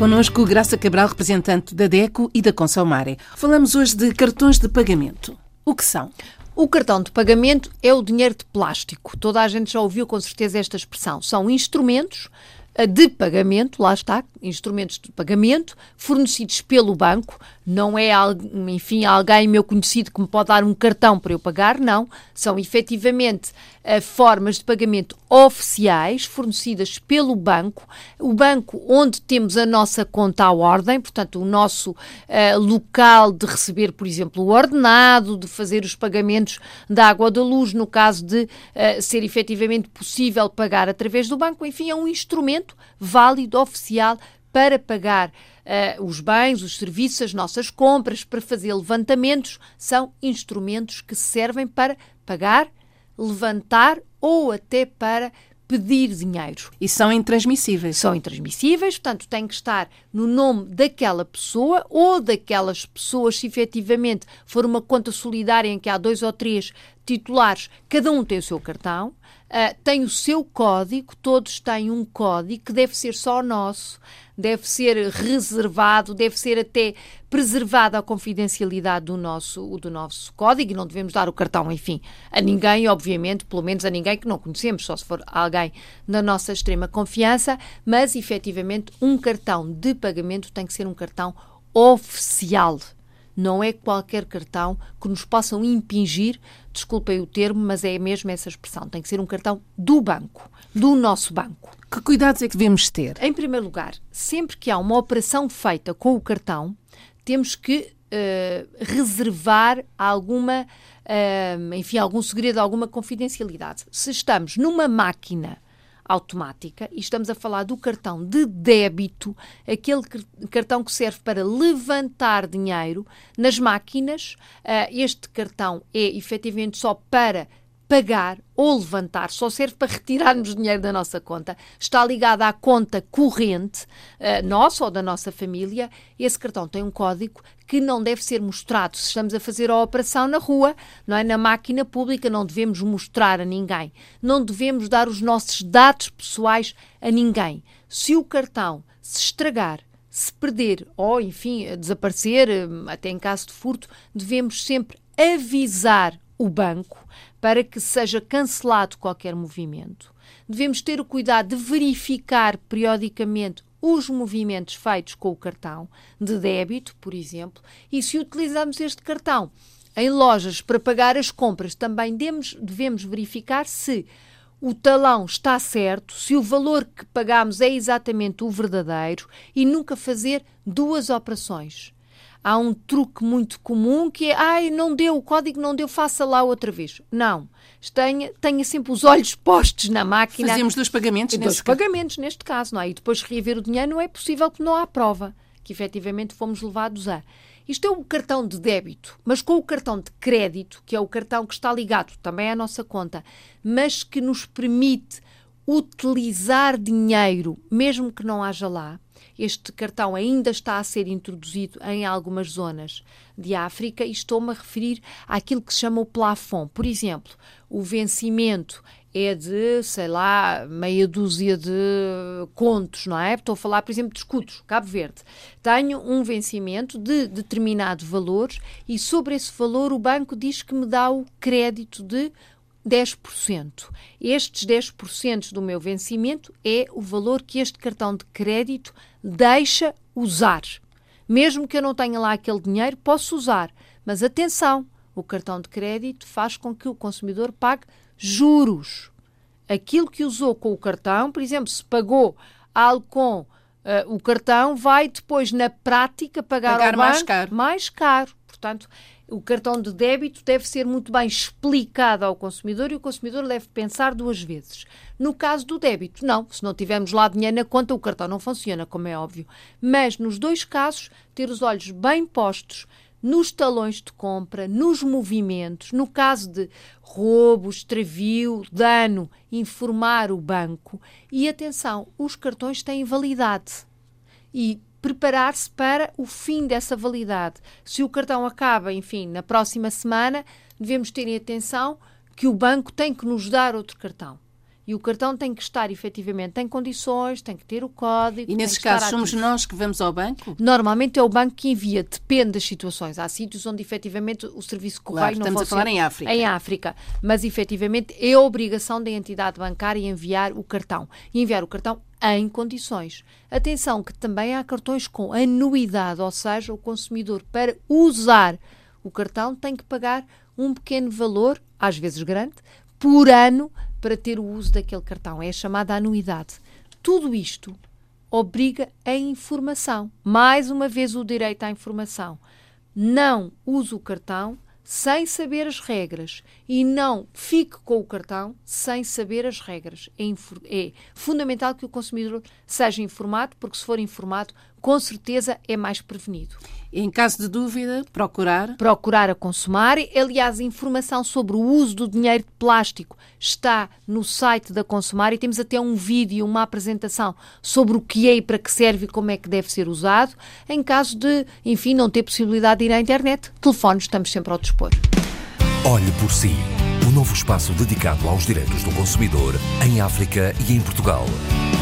Conosco Graça Cabral, representante da DECO e da Consomare. Falamos hoje de cartões de pagamento. O que são? O cartão de pagamento é o dinheiro de plástico. Toda a gente já ouviu com certeza esta expressão. São instrumentos de pagamento, lá está, instrumentos de pagamento fornecidos pelo banco. Não é, enfim, alguém meu conhecido que me pode dar um cartão para eu pagar, não. São efetivamente uh, formas de pagamento oficiais fornecidas pelo banco, o banco onde temos a nossa conta à ordem, portanto, o nosso uh, local de receber, por exemplo, o ordenado, de fazer os pagamentos da água da luz, no caso de uh, ser efetivamente possível pagar através do banco, enfim, é um instrumento válido, oficial, para pagar uh, os bens, os serviços, as nossas compras, para fazer levantamentos, são instrumentos que servem para pagar, levantar ou até para pedir dinheiro. E são intransmissíveis. São intransmissíveis, portanto, tem que estar no nome daquela pessoa ou daquelas pessoas, se efetivamente for uma conta solidária em que há dois ou três titulares, cada um tem o seu cartão. Uh, tem o seu código, todos têm um código que deve ser só nosso, deve ser reservado, deve ser até preservada a confidencialidade do nosso, do nosso código e não devemos dar o cartão, enfim, a ninguém, obviamente, pelo menos a ninguém que não conhecemos, só se for alguém da nossa extrema confiança, mas efetivamente um cartão de pagamento tem que ser um cartão oficial não é qualquer cartão que nos possam impingir, desculpem o termo, mas é mesmo essa expressão, tem que ser um cartão do banco, do nosso banco. Que cuidados é que devemos ter? Em primeiro lugar, sempre que há uma operação feita com o cartão, temos que uh, reservar alguma, uh, enfim, algum segredo, alguma confidencialidade. Se estamos numa máquina automática e estamos a falar do cartão de débito, aquele cartão que serve para levantar dinheiro nas máquinas. Uh, este cartão é efetivamente só para pagar ou levantar, só serve para retirarmos dinheiro da nossa conta, está ligado à conta corrente uh, nossa ou da nossa família. Esse cartão tem um código que não deve ser mostrado se estamos a fazer a operação na rua, não é? Na máquina pública não devemos mostrar a ninguém, não devemos dar os nossos dados pessoais a ninguém. Se o cartão se estragar, se perder ou, enfim, desaparecer, eh, até em caso de furto, devemos sempre avisar o banco para que seja cancelado qualquer movimento. Devemos ter o cuidado de verificar periodicamente os movimentos feitos com o cartão de débito, por exemplo, e se utilizamos este cartão em lojas para pagar as compras, também devemos, devemos verificar se o talão está certo, se o valor que pagamos é exatamente o verdadeiro e nunca fazer duas operações há um truque muito comum que é, ai, não deu, o código não deu, faça lá outra vez. Não. Tenha, tenha sempre os olhos postos na máquina. Fazemos dois pagamentos dois neste pagamentos caso. neste caso, não é? E depois reaver o dinheiro não é possível porque não há prova que efetivamente fomos levados a. Isto é o cartão de débito, mas com o cartão de crédito, que é o cartão que está ligado também à nossa conta, mas que nos permite utilizar dinheiro, mesmo que não haja lá, este cartão ainda está a ser introduzido em algumas zonas de África e estou-me a referir àquilo que se chama o plafond. Por exemplo, o vencimento é de, sei lá, meia dúzia de contos, não é? Estou a falar, por exemplo, de escudos, Cabo Verde. Tenho um vencimento de determinado valor e sobre esse valor o banco diz que me dá o crédito de 10%. Estes 10% do meu vencimento é o valor que este cartão de crédito deixa usar. Mesmo que eu não tenha lá aquele dinheiro, posso usar. Mas atenção, o cartão de crédito faz com que o consumidor pague juros. Aquilo que usou com o cartão, por exemplo, se pagou algo com uh, o cartão, vai depois, na prática, pagar, pagar mais caro. mais caro. Portanto, o cartão de débito deve ser muito bem explicado ao consumidor e o consumidor deve pensar duas vezes. No caso do débito, não. Se não tivermos lá dinheiro na conta, o cartão não funciona, como é óbvio. Mas nos dois casos, ter os olhos bem postos nos talões de compra, nos movimentos, no caso de roubo, extravio, dano, informar o banco. E atenção, os cartões têm validade. E preparar-se para o fim dessa validade. Se o cartão acaba, enfim, na próxima semana, devemos ter em atenção que o banco tem que nos dar outro cartão. E o cartão tem que estar efetivamente em condições, tem que ter o código. E nesses casos somos nós que vamos ao banco? Normalmente é o banco que envia, depende das situações. Há sítios onde efetivamente o serviço correio claro, não estamos a falar em África. Em África. Mas efetivamente é obrigação da entidade bancária enviar o cartão. E enviar o cartão em condições. Atenção que também há cartões com anuidade, ou seja, o consumidor para usar o cartão tem que pagar um pequeno valor, às vezes grande, por ano para ter o uso daquele cartão. É a chamada anuidade. Tudo isto obriga a informação. Mais uma vez, o direito à informação. Não use o cartão sem saber as regras e não fique com o cartão sem saber as regras. É, é, fundamental que o consumidor seja informado, porque se for informado, com certeza é mais prevenido. Em caso de dúvida, procurar. Procurar a consumar. Aliás, a informação sobre o uso do dinheiro de plástico está no site da Consumar e temos até um vídeo, uma apresentação sobre o que é e para que serve e como é que deve ser usado. Em caso de, enfim, não ter possibilidade de ir à internet, telefones estamos sempre ao dispor. Olhe por si. O um novo espaço dedicado aos direitos do consumidor em África e em Portugal.